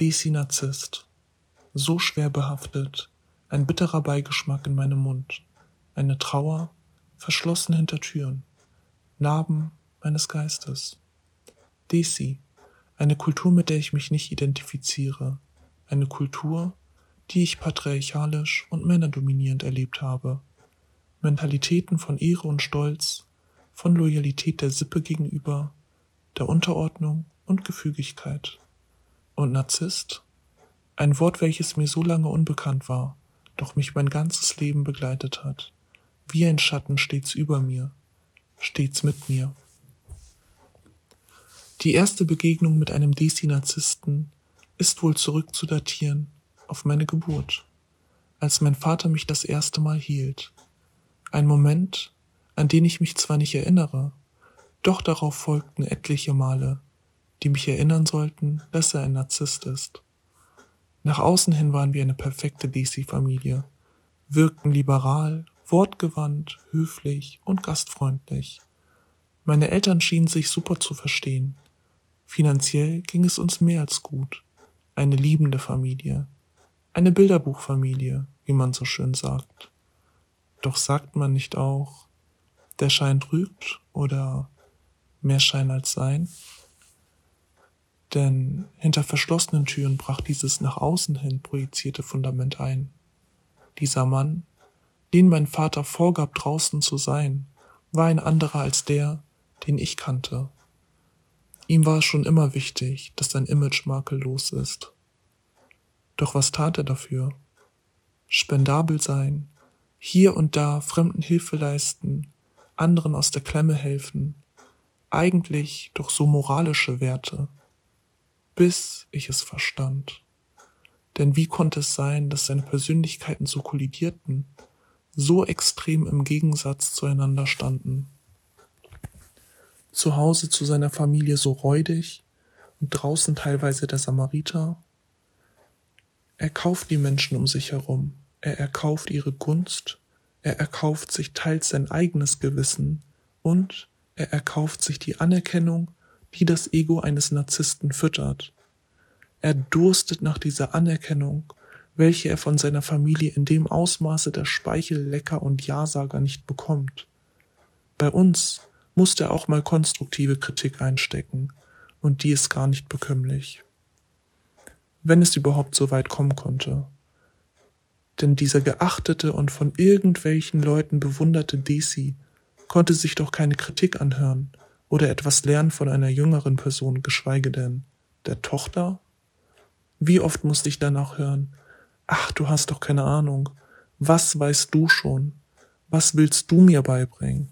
Desi-Narzisst. So schwer behaftet, ein bitterer Beigeschmack in meinem Mund, eine Trauer, verschlossen hinter Türen, Narben meines Geistes. Desi, eine Kultur, mit der ich mich nicht identifiziere, eine Kultur, die ich patriarchalisch und männerdominierend erlebt habe. Mentalitäten von Ehre und Stolz, von Loyalität der Sippe gegenüber, der Unterordnung und Gefügigkeit. Und Narzisst? Ein Wort, welches mir so lange unbekannt war, doch mich mein ganzes Leben begleitet hat. Wie ein Schatten stets über mir, stets mit mir. Die erste Begegnung mit einem Desi-Narzissten ist wohl zurückzudatieren auf meine Geburt, als mein Vater mich das erste Mal hielt. Ein Moment, an den ich mich zwar nicht erinnere, doch darauf folgten etliche Male, die mich erinnern sollten, dass er ein Narzisst ist. Nach außen hin waren wir eine perfekte Desi-Familie, wirkten liberal, wortgewandt, höflich und gastfreundlich. Meine Eltern schienen sich super zu verstehen. Finanziell ging es uns mehr als gut. Eine liebende Familie. Eine Bilderbuchfamilie, wie man so schön sagt. Doch sagt man nicht auch, der Schein trügt oder mehr Schein als Sein? Denn hinter verschlossenen Türen brach dieses nach außen hin projizierte Fundament ein. Dieser Mann, den mein Vater vorgab draußen zu sein, war ein anderer als der, den ich kannte. Ihm war es schon immer wichtig, dass sein Image makellos ist. Doch was tat er dafür? Spendabel sein, hier und da Fremden Hilfe leisten, anderen aus der Klemme helfen, eigentlich doch so moralische Werte, bis ich es verstand. Denn wie konnte es sein, dass seine Persönlichkeiten so kollidierten, so extrem im Gegensatz zueinander standen? Zu Hause zu seiner Familie so räudig und draußen teilweise der Samariter? Er kauft die Menschen um sich herum, er erkauft ihre Gunst, er erkauft sich teils sein eigenes Gewissen und er erkauft sich die Anerkennung, die das Ego eines Narzissten füttert. Er durstet nach dieser Anerkennung, welche er von seiner Familie in dem Ausmaße der Speichellecker und Ja-Sager nicht bekommt. Bei uns musste er auch mal konstruktive Kritik einstecken, und die ist gar nicht bekömmlich. Wenn es überhaupt so weit kommen konnte. Denn dieser geachtete und von irgendwelchen Leuten bewunderte Desi konnte sich doch keine Kritik anhören oder etwas lernen von einer jüngeren Person, geschweige denn der Tochter? Wie oft musste ich danach hören, ach, du hast doch keine Ahnung, was weißt du schon, was willst du mir beibringen?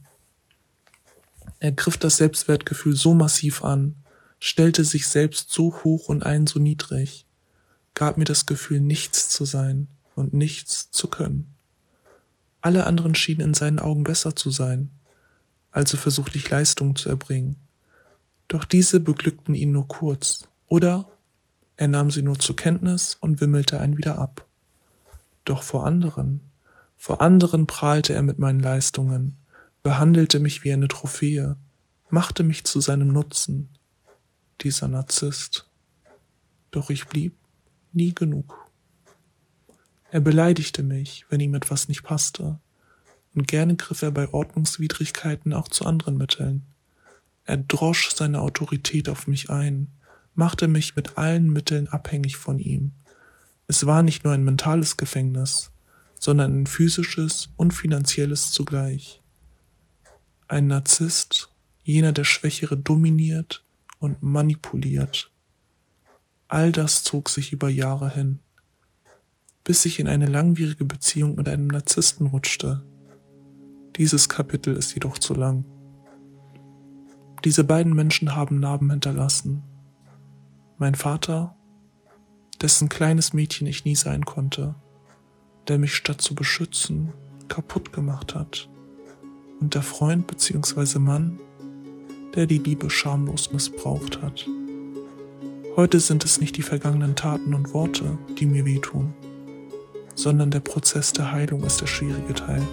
Er griff das Selbstwertgefühl so massiv an, stellte sich selbst so hoch und einen so niedrig, gab mir das Gefühl, nichts zu sein und nichts zu können. Alle anderen schienen in seinen Augen besser zu sein, also versuchte ich Leistung zu erbringen. Doch diese beglückten ihn nur kurz, oder er nahm sie nur zur Kenntnis und wimmelte einen wieder ab. Doch vor anderen, vor anderen prahlte er mit meinen Leistungen, behandelte mich wie eine Trophäe, machte mich zu seinem Nutzen, dieser Narzisst. Doch ich blieb nie genug. Er beleidigte mich, wenn ihm etwas nicht passte, und gerne griff er bei Ordnungswidrigkeiten auch zu anderen Mitteln. Er drosch seine Autorität auf mich ein, machte mich mit allen Mitteln abhängig von ihm. Es war nicht nur ein mentales Gefängnis, sondern ein physisches und finanzielles zugleich. Ein Narzisst, jener der Schwächere dominiert und manipuliert. All das zog sich über Jahre hin, bis ich in eine langwierige Beziehung mit einem Narzissten rutschte, dieses Kapitel ist jedoch zu lang. Diese beiden Menschen haben Narben hinterlassen. Mein Vater, dessen kleines Mädchen ich nie sein konnte, der mich statt zu beschützen kaputt gemacht hat. Und der Freund bzw. Mann, der die Liebe schamlos missbraucht hat. Heute sind es nicht die vergangenen Taten und Worte, die mir wehtun, sondern der Prozess der Heilung ist der schwierige Teil.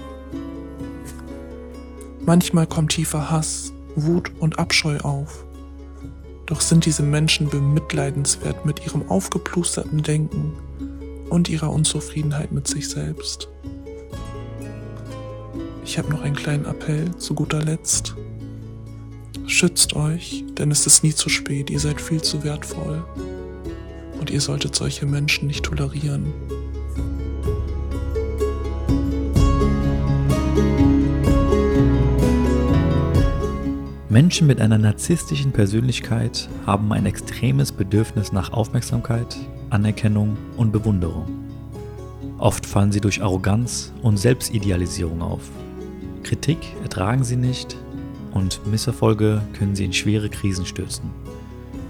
Manchmal kommt tiefer Hass, Wut und Abscheu auf. Doch sind diese Menschen bemitleidenswert mit ihrem aufgeplusterten Denken und ihrer Unzufriedenheit mit sich selbst. Ich habe noch einen kleinen Appell zu guter Letzt. Schützt euch, denn es ist nie zu spät, ihr seid viel zu wertvoll. Und ihr solltet solche Menschen nicht tolerieren. Menschen mit einer narzisstischen Persönlichkeit haben ein extremes Bedürfnis nach Aufmerksamkeit, Anerkennung und Bewunderung. Oft fallen sie durch Arroganz und Selbstidealisierung auf. Kritik ertragen sie nicht und Misserfolge können sie in schwere Krisen stürzen.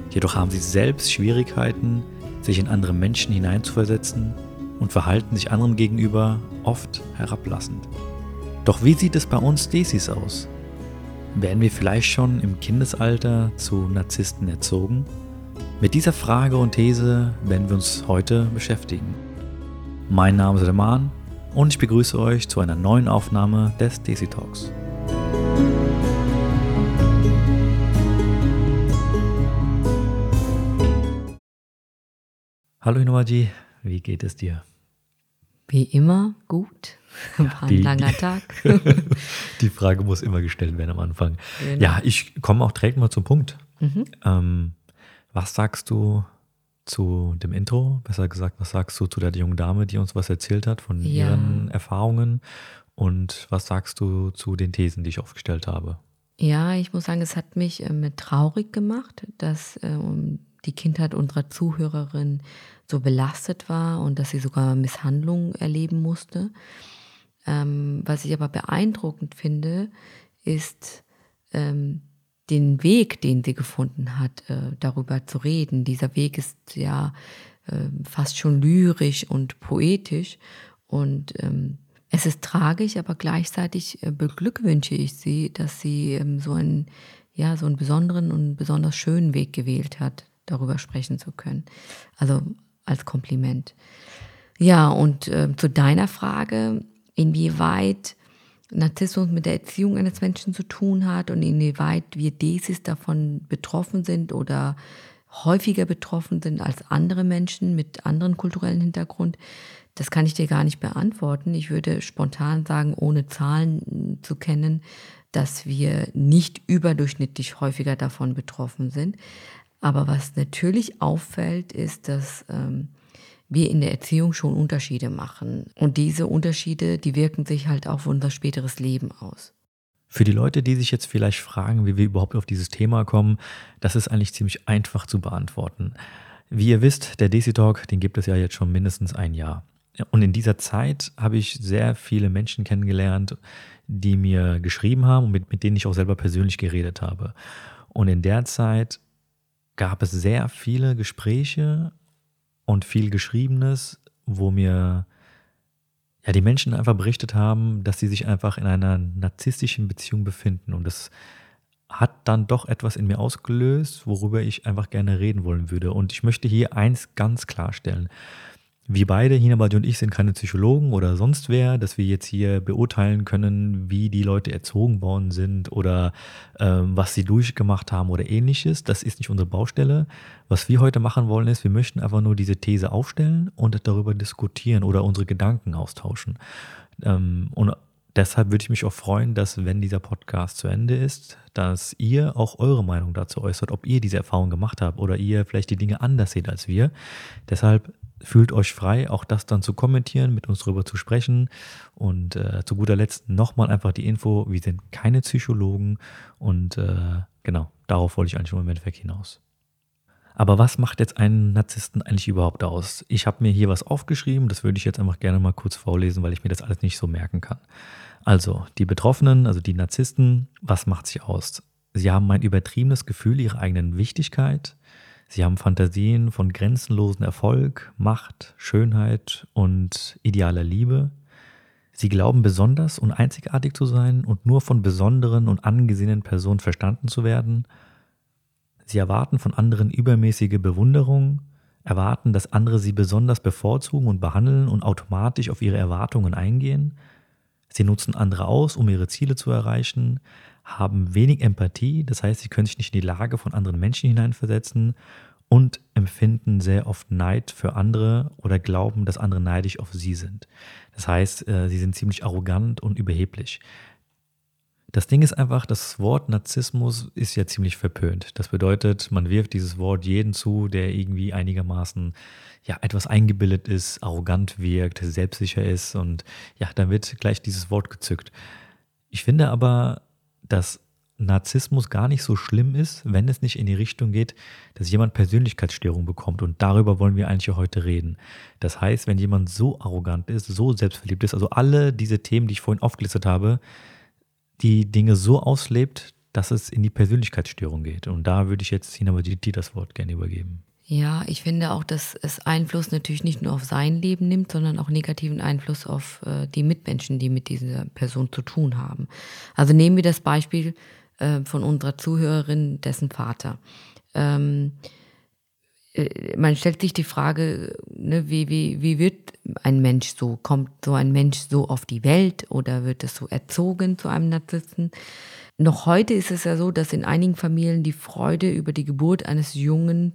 Jedoch haben sie selbst Schwierigkeiten, sich in andere Menschen hineinzuversetzen und verhalten sich anderen gegenüber oft herablassend. Doch wie sieht es bei uns Desis aus? Werden wir vielleicht schon im Kindesalter zu Narzissten erzogen? Mit dieser Frage und These werden wir uns heute beschäftigen. Mein Name ist Roman und ich begrüße euch zu einer neuen Aufnahme des Desi Talks. Hallo Inowaji, wie geht es dir? Wie immer gut. War ein die, langer Tag. die Frage muss immer gestellt werden am Anfang. Genau. Ja, ich komme auch direkt mal zum Punkt. Mhm. Ähm, was sagst du zu dem Intro? Besser gesagt, was sagst du zu der jungen Dame, die uns was erzählt hat von ja. ihren Erfahrungen? Und was sagst du zu den Thesen, die ich aufgestellt habe? Ja, ich muss sagen, es hat mich äh, traurig gemacht, dass äh, die Kindheit unserer Zuhörerin so belastet war und dass sie sogar Misshandlungen erleben musste. Ähm, was ich aber beeindruckend finde, ist ähm, den Weg, den sie gefunden hat, äh, darüber zu reden. Dieser Weg ist ja äh, fast schon lyrisch und poetisch und ähm, es ist tragisch, aber gleichzeitig äh, beglückwünsche ich sie, dass sie ähm, so einen, ja, so einen besonderen und besonders schönen Weg gewählt hat, darüber sprechen zu können. Also als Kompliment. Ja, und äh, zu deiner Frage, inwieweit Narzissmus mit der Erziehung eines Menschen zu tun hat und inwieweit wir Desis davon betroffen sind oder häufiger betroffen sind als andere Menschen mit anderen kulturellen Hintergrund, das kann ich dir gar nicht beantworten. Ich würde spontan sagen, ohne Zahlen zu kennen, dass wir nicht überdurchschnittlich häufiger davon betroffen sind. Aber was natürlich auffällt, ist, dass ähm, wir in der Erziehung schon Unterschiede machen. Und diese Unterschiede, die wirken sich halt auf unser späteres Leben aus. Für die Leute, die sich jetzt vielleicht fragen, wie wir überhaupt auf dieses Thema kommen, das ist eigentlich ziemlich einfach zu beantworten. Wie ihr wisst, der DC Talk, den gibt es ja jetzt schon mindestens ein Jahr. Und in dieser Zeit habe ich sehr viele Menschen kennengelernt, die mir geschrieben haben und mit, mit denen ich auch selber persönlich geredet habe. Und in der Zeit gab es sehr viele Gespräche und viel Geschriebenes, wo mir ja die Menschen einfach berichtet haben, dass sie sich einfach in einer narzisstischen Beziehung befinden und das hat dann doch etwas in mir ausgelöst, worüber ich einfach gerne reden wollen würde. Und ich möchte hier eins ganz klarstellen. Wir beide, Hinabadi und ich, sind keine Psychologen oder sonst wer, dass wir jetzt hier beurteilen können, wie die Leute erzogen worden sind oder ähm, was sie durchgemacht haben oder ähnliches. Das ist nicht unsere Baustelle. Was wir heute machen wollen, ist, wir möchten einfach nur diese These aufstellen und darüber diskutieren oder unsere Gedanken austauschen. Ähm, und deshalb würde ich mich auch freuen, dass, wenn dieser Podcast zu Ende ist, dass ihr auch eure Meinung dazu äußert, ob ihr diese Erfahrung gemacht habt oder ihr vielleicht die Dinge anders seht als wir. Deshalb fühlt euch frei, auch das dann zu kommentieren, mit uns darüber zu sprechen. Und äh, zu guter Letzt nochmal einfach die Info, wir sind keine Psychologen und äh, genau, darauf wollte ich eigentlich im Endeffekt hinaus. Aber was macht jetzt einen Narzissten eigentlich überhaupt aus? Ich habe mir hier was aufgeschrieben, das würde ich jetzt einfach gerne mal kurz vorlesen, weil ich mir das alles nicht so merken kann. Also, die Betroffenen, also die Narzissten, was macht sie aus? Sie haben ein übertriebenes Gefühl ihrer eigenen Wichtigkeit, Sie haben Fantasien von grenzenlosen Erfolg, Macht, Schönheit und idealer Liebe. Sie glauben besonders und einzigartig zu sein und nur von besonderen und angesehenen Personen verstanden zu werden. Sie erwarten von anderen übermäßige Bewunderung, erwarten, dass andere sie besonders bevorzugen und behandeln und automatisch auf ihre Erwartungen eingehen. Sie nutzen andere aus, um ihre Ziele zu erreichen, haben wenig Empathie, das heißt, sie können sich nicht in die Lage von anderen Menschen hineinversetzen und empfinden sehr oft Neid für andere oder glauben, dass andere neidisch auf sie sind. Das heißt, äh, sie sind ziemlich arrogant und überheblich. Das Ding ist einfach, das Wort Narzissmus ist ja ziemlich verpönt. Das bedeutet, man wirft dieses Wort jeden zu, der irgendwie einigermaßen ja etwas eingebildet ist, arrogant wirkt, selbstsicher ist und ja, dann wird gleich dieses Wort gezückt. Ich finde aber, dass Narzissmus gar nicht so schlimm ist, wenn es nicht in die Richtung geht, dass jemand Persönlichkeitsstörung bekommt. Und darüber wollen wir eigentlich heute reden. Das heißt, wenn jemand so arrogant ist, so selbstverliebt ist, also alle diese Themen, die ich vorhin aufgelistet habe, die Dinge so auslebt, dass es in die Persönlichkeitsstörung geht. Und da würde ich jetzt Hina Baditi das Wort gerne übergeben. Ja, ich finde auch, dass es Einfluss natürlich nicht nur auf sein Leben nimmt, sondern auch negativen Einfluss auf äh, die Mitmenschen, die mit dieser Person zu tun haben. Also nehmen wir das Beispiel äh, von unserer Zuhörerin, dessen Vater. Ähm, äh, man stellt sich die Frage, ne, wie, wie, wie wird ein Mensch so? Kommt so ein Mensch so auf die Welt oder wird es so erzogen zu einem Narzissten? Noch heute ist es ja so, dass in einigen Familien die Freude über die Geburt eines Jungen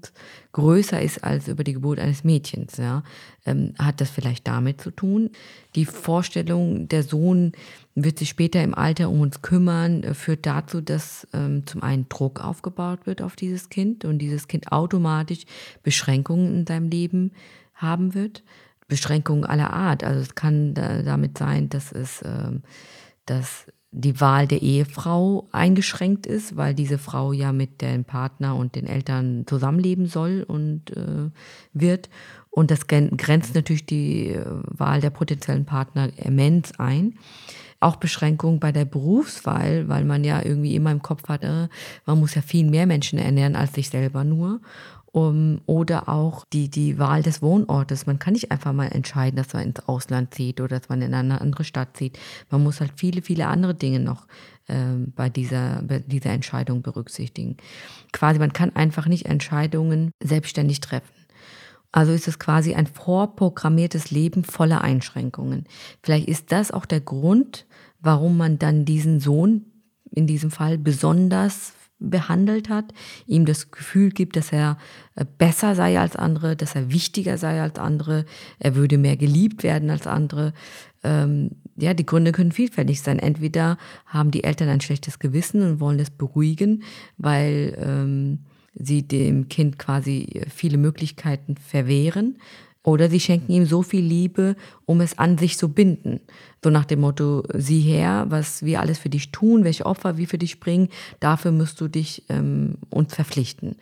größer ist als über die Geburt eines Mädchens. Ja. Ähm, hat das vielleicht damit zu tun? Die Vorstellung, der Sohn wird sich später im Alter um uns kümmern, äh, führt dazu, dass ähm, zum einen Druck aufgebaut wird auf dieses Kind und dieses Kind automatisch Beschränkungen in seinem Leben haben wird. Beschränkungen aller Art. Also es kann da, damit sein, dass es ähm, dass die Wahl der Ehefrau eingeschränkt ist, weil diese Frau ja mit dem Partner und den Eltern zusammenleben soll und äh, wird. Und das grenzt natürlich die äh, Wahl der potenziellen Partner immens ein. Auch Beschränkungen bei der Berufswahl, weil man ja irgendwie immer im Kopf hat, äh, man muss ja viel mehr Menschen ernähren als sich selber nur. Um, oder auch die, die Wahl des Wohnortes. Man kann nicht einfach mal entscheiden, dass man ins Ausland zieht oder dass man in eine andere Stadt zieht. Man muss halt viele, viele andere Dinge noch äh, bei, dieser, bei dieser Entscheidung berücksichtigen. Quasi, man kann einfach nicht Entscheidungen selbstständig treffen. Also ist es quasi ein vorprogrammiertes Leben voller Einschränkungen. Vielleicht ist das auch der Grund, warum man dann diesen Sohn in diesem Fall besonders behandelt hat, ihm das Gefühl gibt, dass er äh, besser sei als andere, dass er wichtiger sei als andere, er würde mehr geliebt werden als andere. Ähm, ja, die Gründe können vielfältig sein. Entweder haben die Eltern ein schlechtes Gewissen und wollen es beruhigen, weil ähm, sie dem Kind quasi viele Möglichkeiten verwehren. Oder sie schenken ihm so viel Liebe, um es an sich zu binden. So nach dem Motto, sieh her, was wir alles für dich tun, welche Opfer wir für dich bringen, dafür musst du dich ähm, uns verpflichten.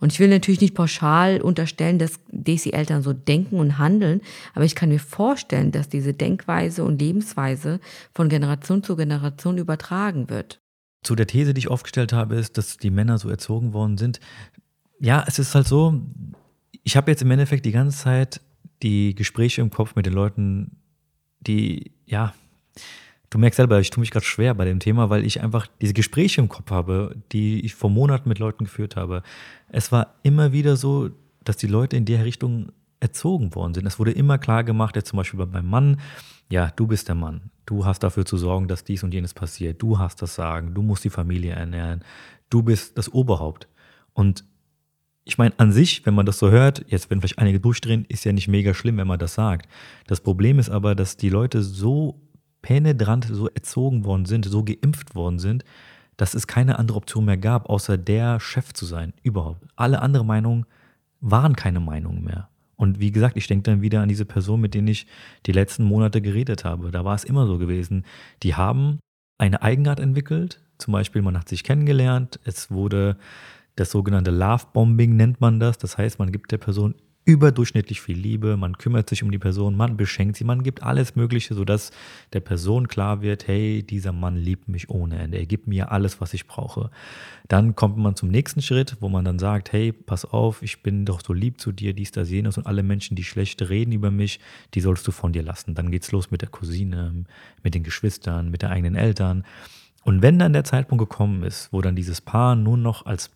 Und ich will natürlich nicht pauschal unterstellen, dass Desi-Eltern so denken und handeln, aber ich kann mir vorstellen, dass diese Denkweise und Lebensweise von Generation zu Generation übertragen wird. Zu der These, die ich aufgestellt habe, ist, dass die Männer so erzogen worden sind. Ja, es ist halt so, ich habe jetzt im Endeffekt die ganze Zeit die Gespräche im Kopf mit den Leuten, die, ja, du merkst selber, ich tue mich gerade schwer bei dem Thema, weil ich einfach diese Gespräche im Kopf habe, die ich vor Monaten mit Leuten geführt habe. Es war immer wieder so, dass die Leute in der Richtung erzogen worden sind. Es wurde immer klar gemacht, jetzt zum Beispiel bei meinem Mann, ja, du bist der Mann. Du hast dafür zu sorgen, dass dies und jenes passiert. Du hast das Sagen. Du musst die Familie ernähren. Du bist das Oberhaupt. Und ich meine, an sich, wenn man das so hört, jetzt wenn vielleicht einige durchdrehen, ist ja nicht mega schlimm, wenn man das sagt. Das Problem ist aber, dass die Leute so penetrant, so erzogen worden sind, so geimpft worden sind, dass es keine andere Option mehr gab, außer der Chef zu sein, überhaupt. Alle anderen Meinungen waren keine Meinungen mehr. Und wie gesagt, ich denke dann wieder an diese Person, mit denen ich die letzten Monate geredet habe. Da war es immer so gewesen. Die haben eine Eigenart entwickelt. Zum Beispiel, man hat sich kennengelernt. Es wurde das sogenannte Love-Bombing nennt man das. Das heißt, man gibt der Person überdurchschnittlich viel Liebe, man kümmert sich um die Person, man beschenkt sie, man gibt alles Mögliche, sodass der Person klar wird, hey, dieser Mann liebt mich ohne Ende, er gibt mir alles, was ich brauche. Dann kommt man zum nächsten Schritt, wo man dann sagt, hey, pass auf, ich bin doch so lieb zu dir, dies, das, jenes und alle Menschen, die schlecht reden über mich, die sollst du von dir lassen. Dann geht's los mit der Cousine, mit den Geschwistern, mit den eigenen Eltern. Und wenn dann der Zeitpunkt gekommen ist, wo dann dieses Paar nur noch als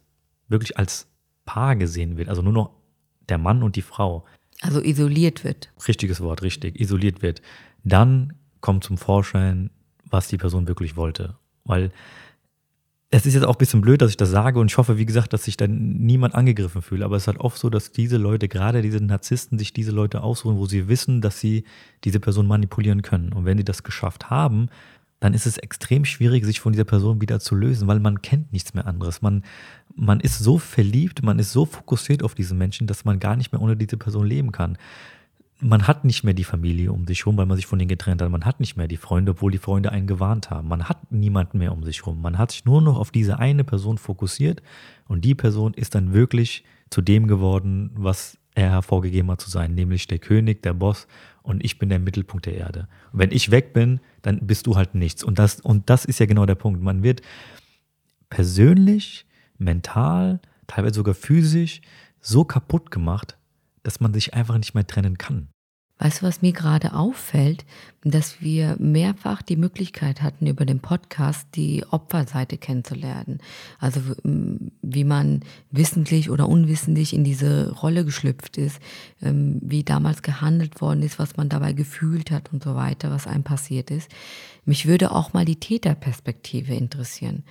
wirklich als Paar gesehen wird, also nur noch der Mann und die Frau. Also isoliert wird. Richtiges Wort, richtig, isoliert wird. Dann kommt zum Vorschein, was die Person wirklich wollte. Weil es ist jetzt auch ein bisschen blöd, dass ich das sage und ich hoffe, wie gesagt, dass sich dann niemand angegriffen fühlt. Aber es ist halt oft so, dass diese Leute, gerade diese Narzissten, sich diese Leute aussuchen, wo sie wissen, dass sie diese Person manipulieren können. Und wenn sie das geschafft haben, dann ist es extrem schwierig, sich von dieser Person wieder zu lösen, weil man kennt nichts mehr anderes. Man, man ist so verliebt, man ist so fokussiert auf diesen Menschen, dass man gar nicht mehr ohne diese Person leben kann man hat nicht mehr die Familie um sich herum, weil man sich von denen getrennt hat. Man hat nicht mehr die Freunde, obwohl die Freunde einen gewarnt haben. Man hat niemanden mehr um sich herum. Man hat sich nur noch auf diese eine Person fokussiert und die Person ist dann wirklich zu dem geworden, was er hervorgegeben hat zu sein, nämlich der König, der Boss und ich bin der Mittelpunkt der Erde. Und wenn ich weg bin, dann bist du halt nichts. Und das, und das ist ja genau der Punkt. Man wird persönlich, mental, teilweise sogar physisch so kaputt gemacht, dass man sich einfach nicht mehr trennen kann. Weißt du, was mir gerade auffällt, dass wir mehrfach die Möglichkeit hatten, über den Podcast die Opferseite kennenzulernen. Also wie man wissentlich oder unwissentlich in diese Rolle geschlüpft ist, ähm, wie damals gehandelt worden ist, was man dabei gefühlt hat und so weiter, was einem passiert ist. Mich würde auch mal die Täterperspektive interessieren.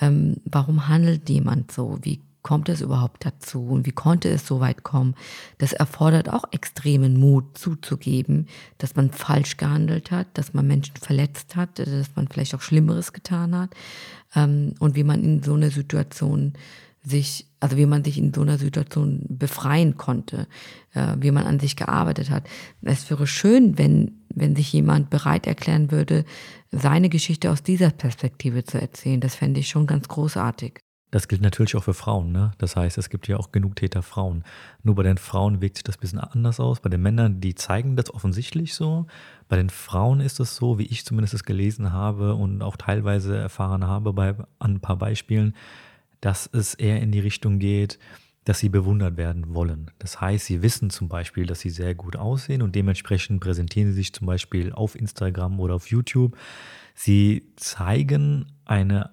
Ähm, warum handelt jemand so? Wie kommt es überhaupt dazu und wie konnte es so weit kommen? Das erfordert auch extremen Mut zuzugeben, dass man falsch gehandelt hat, dass man Menschen verletzt hat, dass man vielleicht auch Schlimmeres getan hat ähm, und wie man in so einer Situation sich, also wie man sich in so einer Situation befreien konnte, äh, wie man an sich gearbeitet hat. Es wäre schön, wenn, wenn sich jemand bereit erklären würde, seine Geschichte aus dieser Perspektive zu erzählen. Das fände ich schon ganz großartig. Das gilt natürlich auch für Frauen. Ne? Das heißt, es gibt ja auch genug Täter Frauen. Nur bei den Frauen wirkt sich das ein bisschen anders aus. Bei den Männern, die zeigen das offensichtlich so. Bei den Frauen ist es so, wie ich zumindest es gelesen habe und auch teilweise erfahren habe bei an ein paar Beispielen, dass es eher in die Richtung geht, dass sie bewundert werden wollen. Das heißt, sie wissen zum Beispiel, dass sie sehr gut aussehen und dementsprechend präsentieren sie sich zum Beispiel auf Instagram oder auf YouTube. Sie zeigen eine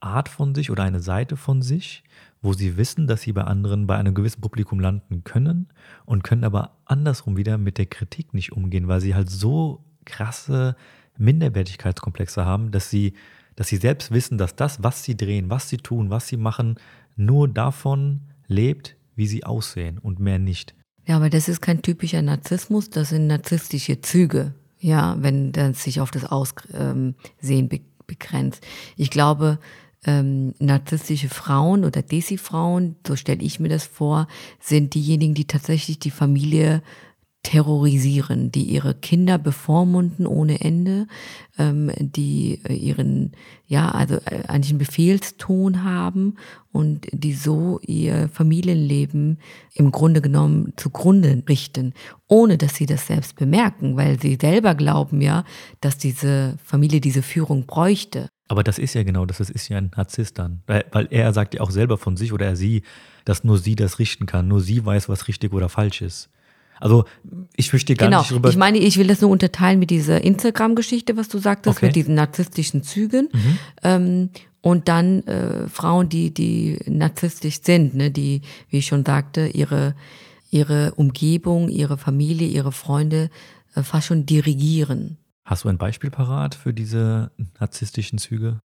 Art von sich oder eine Seite von sich, wo sie wissen, dass sie bei anderen, bei einem gewissen Publikum landen können und können aber andersrum wieder mit der Kritik nicht umgehen, weil sie halt so krasse Minderwertigkeitskomplexe haben, dass sie, dass sie selbst wissen, dass das, was sie drehen, was sie tun, was sie machen, nur davon lebt, wie sie aussehen und mehr nicht. Ja, aber das ist kein typischer Narzissmus, das sind narzisstische Züge, ja, wenn das sich auf das Aussehen begrenzt. Ich glaube, ähm, narzisstische Frauen oder Desi-Frauen, so stelle ich mir das vor, sind diejenigen, die tatsächlich die Familie terrorisieren, die ihre Kinder bevormunden ohne Ende, ähm, die äh, ihren, ja, also äh, eigentlich einen Befehlston haben und die so ihr Familienleben im Grunde genommen zugrunde richten, ohne dass sie das selbst bemerken, weil sie selber glauben ja, dass diese Familie diese Führung bräuchte. Aber das ist ja genau das, das ist ja ein Narzisst dann. Weil, er sagt ja auch selber von sich oder er sie, dass nur sie das richten kann, nur sie weiß, was richtig oder falsch ist. Also ich möchte gar genau. nicht drüber. Ich meine, ich will das nur unterteilen mit dieser Instagram-Geschichte, was du sagtest, okay. mit diesen narzisstischen Zügen. Mhm. Ähm, und dann äh, Frauen, die, die narzisstisch sind, ne, die, wie ich schon sagte, ihre, ihre Umgebung, ihre Familie, ihre Freunde äh, fast schon dirigieren. Hast du ein Beispiel parat für diese narzisstischen Züge?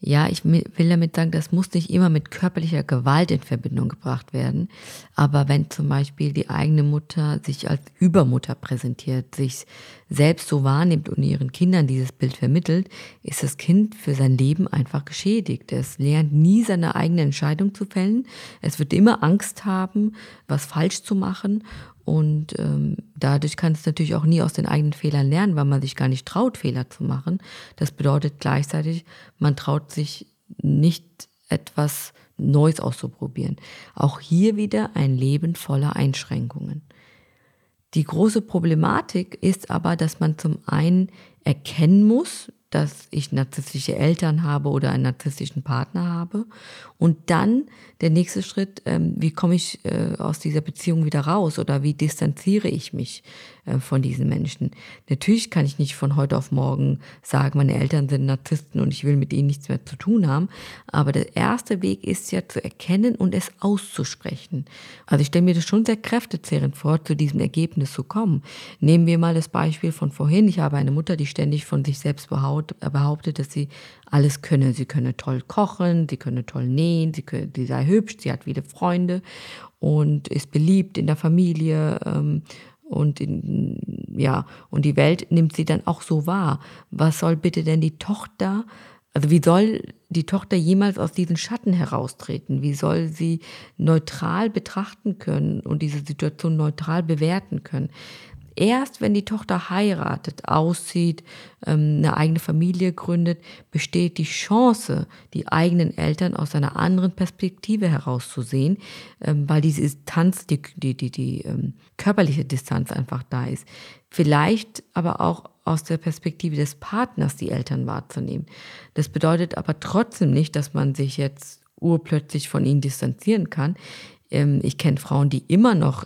Ja, ich will damit sagen, das muss nicht immer mit körperlicher Gewalt in Verbindung gebracht werden. Aber wenn zum Beispiel die eigene Mutter sich als Übermutter präsentiert, sich selbst so wahrnimmt und ihren Kindern dieses Bild vermittelt, ist das Kind für sein Leben einfach geschädigt. Es lernt nie seine eigene Entscheidung zu fällen. Es wird immer Angst haben, was falsch zu machen und ähm, dadurch kann es natürlich auch nie aus den eigenen Fehlern lernen, weil man sich gar nicht traut, Fehler zu machen. Das bedeutet gleichzeitig, man traut sich nicht etwas Neues auszuprobieren. Auch hier wieder ein Leben voller Einschränkungen. Die große Problematik ist aber, dass man zum einen erkennen muss, dass ich narzisstische Eltern habe oder einen narzisstischen Partner habe. Und dann der nächste Schritt, ähm, wie komme ich äh, aus dieser Beziehung wieder raus oder wie distanziere ich mich von diesen Menschen. Natürlich kann ich nicht von heute auf morgen sagen, meine Eltern sind Narzissten und ich will mit ihnen nichts mehr zu tun haben. Aber der erste Weg ist ja zu erkennen und es auszusprechen. Also ich stelle mir das schon sehr kräftezehrend vor, zu diesem Ergebnis zu kommen. Nehmen wir mal das Beispiel von vorhin. Ich habe eine Mutter, die ständig von sich selbst behauptet, behauptet, dass sie alles könne. Sie könne toll kochen, sie könne toll nähen, sie, könne, sie sei hübsch, sie hat viele Freunde und ist beliebt in der Familie. Ähm, und in, ja, und die Welt nimmt sie dann auch so wahr. Was soll bitte denn die Tochter also wie soll die Tochter jemals aus diesen Schatten heraustreten? Wie soll sie neutral betrachten können und diese Situation neutral bewerten können? Erst wenn die Tochter heiratet, auszieht, ähm, eine eigene Familie gründet, besteht die Chance, die eigenen Eltern aus einer anderen Perspektive herauszusehen, ähm, weil diese Distanz, die, die, die, die ähm, körperliche Distanz einfach da ist. Vielleicht aber auch aus der Perspektive des Partners die Eltern wahrzunehmen. Das bedeutet aber trotzdem nicht, dass man sich jetzt urplötzlich von ihnen distanzieren kann. Ich kenne Frauen, die immer noch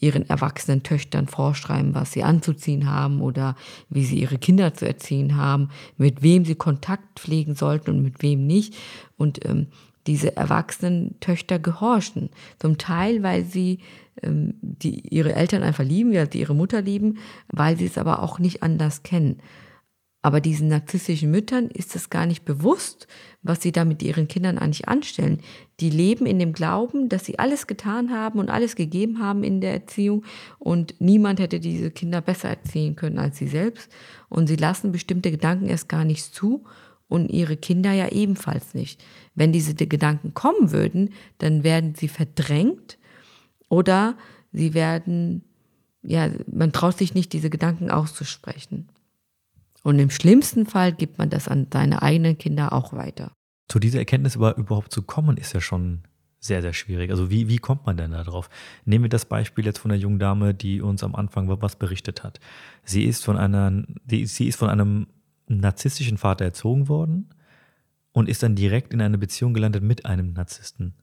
ihren erwachsenen Töchtern vorschreiben, was sie anzuziehen haben oder wie sie ihre Kinder zu erziehen haben, mit wem sie Kontakt pflegen sollten und mit wem nicht. Und ähm, diese erwachsenen Töchter gehorchen. Zum Teil, weil sie ähm, die, ihre Eltern einfach lieben, weil sie ihre Mutter lieben, weil sie es aber auch nicht anders kennen. Aber diesen narzisstischen Müttern ist es gar nicht bewusst, was sie da mit ihren Kindern eigentlich anstellen. Die leben in dem Glauben, dass sie alles getan haben und alles gegeben haben in der Erziehung und niemand hätte diese Kinder besser erziehen können als sie selbst. Und sie lassen bestimmte Gedanken erst gar nicht zu und ihre Kinder ja ebenfalls nicht. Wenn diese Gedanken kommen würden, dann werden sie verdrängt oder sie werden, ja, man traut sich nicht, diese Gedanken auszusprechen. Und im schlimmsten Fall gibt man das an seine eigenen Kinder auch weiter. Zu dieser Erkenntnis aber überhaupt zu kommen, ist ja schon sehr, sehr schwierig. Also wie, wie kommt man denn da drauf? Nehmen wir das Beispiel jetzt von der jungen Dame, die uns am Anfang was berichtet hat. Sie ist von einer, die, sie ist von einem narzisstischen Vater erzogen worden und ist dann direkt in eine Beziehung gelandet mit einem Narzissten.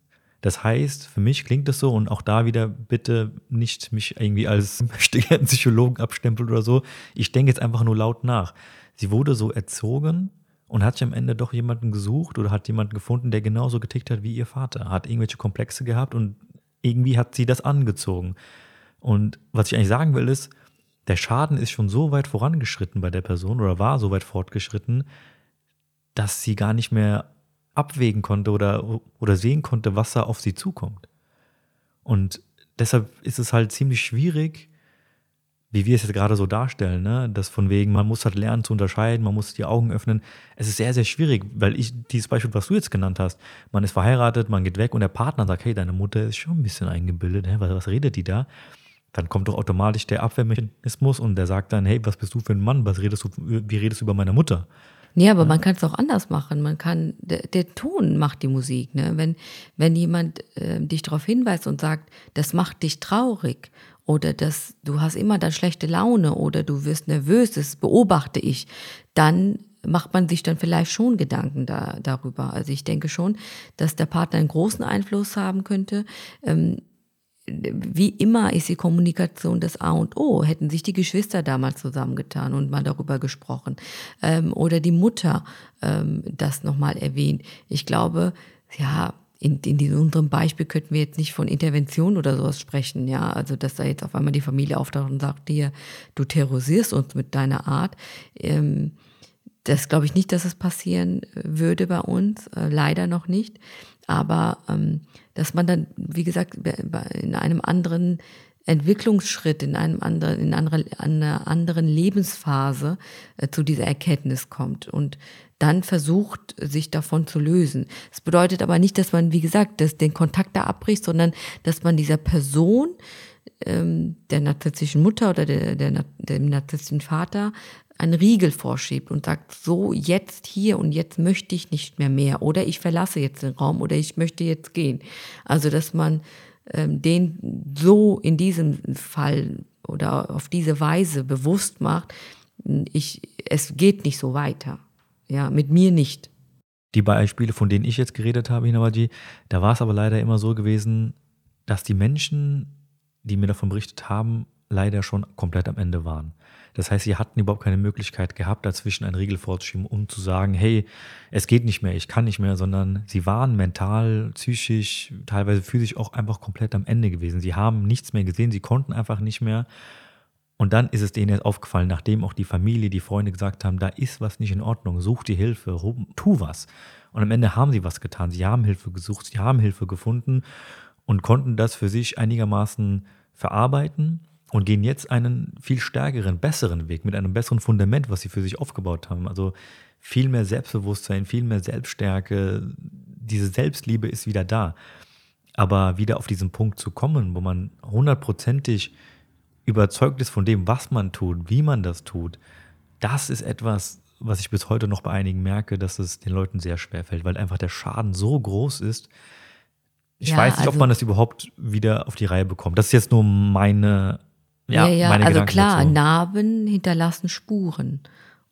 Das heißt, für mich klingt es so und auch da wieder bitte nicht mich irgendwie als Psychologen abstempeln oder so. Ich denke jetzt einfach nur laut nach. Sie wurde so erzogen und hat sich am Ende doch jemanden gesucht oder hat jemanden gefunden, der genauso getickt hat wie ihr Vater. Hat irgendwelche Komplexe gehabt und irgendwie hat sie das angezogen. Und was ich eigentlich sagen will ist, der Schaden ist schon so weit vorangeschritten bei der Person oder war so weit fortgeschritten, dass sie gar nicht mehr abwägen konnte oder, oder sehen konnte, was da auf sie zukommt. Und deshalb ist es halt ziemlich schwierig, wie wir es jetzt gerade so darstellen, ne? dass von wegen, man muss halt lernen zu unterscheiden, man muss die Augen öffnen. Es ist sehr, sehr schwierig, weil ich, dieses Beispiel, was du jetzt genannt hast, man ist verheiratet, man geht weg und der Partner sagt, hey, deine Mutter ist schon ein bisschen eingebildet? Was, was redet die da? Dann kommt doch automatisch der Abwehrmechanismus und der sagt dann, hey, was bist du für ein Mann, was redest du, wie redest du über meine Mutter? Nee, aber ja. man kann es auch anders machen. Man kann, der, der, Ton macht die Musik. Ne? Wenn, wenn jemand äh, dich darauf hinweist und sagt, das macht dich traurig oder dass du hast immer dann schlechte Laune oder du wirst nervös, das beobachte ich, dann macht man sich dann vielleicht schon Gedanken da, darüber. Also ich denke schon, dass der Partner einen großen Einfluss haben könnte. Ähm, wie immer ist die Kommunikation das A und O. Hätten sich die Geschwister damals zusammengetan und mal darüber gesprochen. Ähm, oder die Mutter ähm, das nochmal erwähnt. Ich glaube, ja, in, in unserem Beispiel könnten wir jetzt nicht von Intervention oder sowas sprechen, ja. Also, dass da jetzt auf einmal die Familie auftaucht und sagt dir, du terrorisierst uns mit deiner Art. Ähm, das glaube ich nicht, dass es passieren würde bei uns, äh, leider noch nicht. Aber ähm, dass man dann, wie gesagt, in einem anderen Entwicklungsschritt, in einem anderen, in einer anderen Lebensphase äh, zu dieser Erkenntnis kommt und dann versucht, sich davon zu lösen. Das bedeutet aber nicht, dass man, wie gesagt, dass den Kontakt da abbricht, sondern dass man dieser Person, ähm, der narzisstischen Mutter oder der, der, dem narzisstischen Vater einen Riegel vorschiebt und sagt, so jetzt hier und jetzt möchte ich nicht mehr mehr oder ich verlasse jetzt den Raum oder ich möchte jetzt gehen. Also dass man ähm, den so in diesem Fall oder auf diese Weise bewusst macht, ich, es geht nicht so weiter. Ja, mit mir nicht. Die Beispiele, von denen ich jetzt geredet habe, Hinawaji, da war es aber leider immer so gewesen, dass die Menschen, die mir davon berichtet haben, leider schon komplett am Ende waren. Das heißt, sie hatten überhaupt keine Möglichkeit gehabt, dazwischen einen Riegel vorzuschieben, um zu sagen, hey, es geht nicht mehr, ich kann nicht mehr, sondern sie waren mental, psychisch, teilweise physisch auch einfach komplett am Ende gewesen. Sie haben nichts mehr gesehen, sie konnten einfach nicht mehr. Und dann ist es denen jetzt aufgefallen, nachdem auch die Familie, die Freunde gesagt haben, da ist was nicht in Ordnung, such die Hilfe, tu was. Und am Ende haben sie was getan. Sie haben Hilfe gesucht, sie haben Hilfe gefunden und konnten das für sich einigermaßen verarbeiten und gehen jetzt einen viel stärkeren, besseren Weg mit einem besseren Fundament, was sie für sich aufgebaut haben. Also viel mehr Selbstbewusstsein, viel mehr Selbststärke. Diese Selbstliebe ist wieder da. Aber wieder auf diesen Punkt zu kommen, wo man hundertprozentig überzeugt ist von dem, was man tut, wie man das tut, das ist etwas, was ich bis heute noch bei einigen merke, dass es den Leuten sehr schwer fällt, weil einfach der Schaden so groß ist. Ich ja, weiß nicht, also, ob man das überhaupt wieder auf die Reihe bekommt. Das ist jetzt nur meine, ja, ja, ja also klar, dazu. Narben hinterlassen Spuren.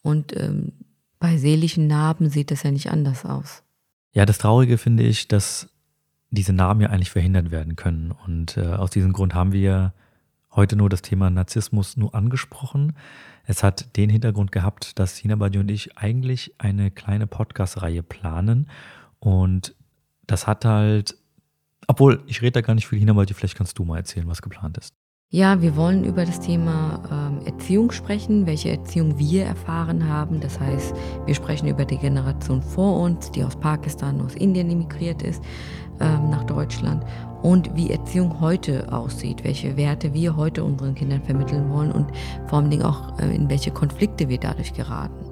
Und ähm, bei seelischen Narben sieht das ja nicht anders aus. Ja, das Traurige finde ich, dass diese Narben ja eigentlich verhindert werden können. Und äh, aus diesem Grund haben wir heute nur das Thema Narzissmus nur angesprochen. Es hat den Hintergrund gehabt, dass Sina Badi und ich eigentlich eine kleine Podcast-Reihe planen. Und das hat halt, obwohl ich rede da gar nicht viel hin, aber vielleicht kannst du mal erzählen, was geplant ist. Ja, wir wollen über das Thema ähm, Erziehung sprechen, welche Erziehung wir erfahren haben. Das heißt, wir sprechen über die Generation vor uns, die aus Pakistan, aus Indien emigriert ist ähm, nach Deutschland und wie Erziehung heute aussieht, welche Werte wir heute unseren Kindern vermitteln wollen und vor allen Dingen auch äh, in welche Konflikte wir dadurch geraten.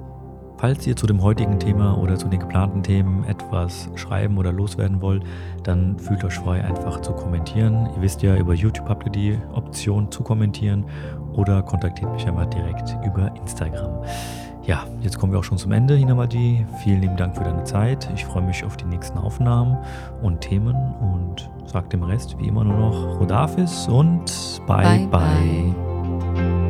Falls ihr zu dem heutigen Thema oder zu den geplanten Themen etwas schreiben oder loswerden wollt, dann fühlt euch frei, einfach zu kommentieren. Ihr wisst ja, über YouTube habt ihr die Option zu kommentieren oder kontaktiert mich einfach direkt über Instagram. Ja, jetzt kommen wir auch schon zum Ende, Hinamadi. Vielen lieben Dank für deine Zeit. Ich freue mich auf die nächsten Aufnahmen und Themen und sage dem Rest wie immer nur noch Rodafis und bye bye. bye.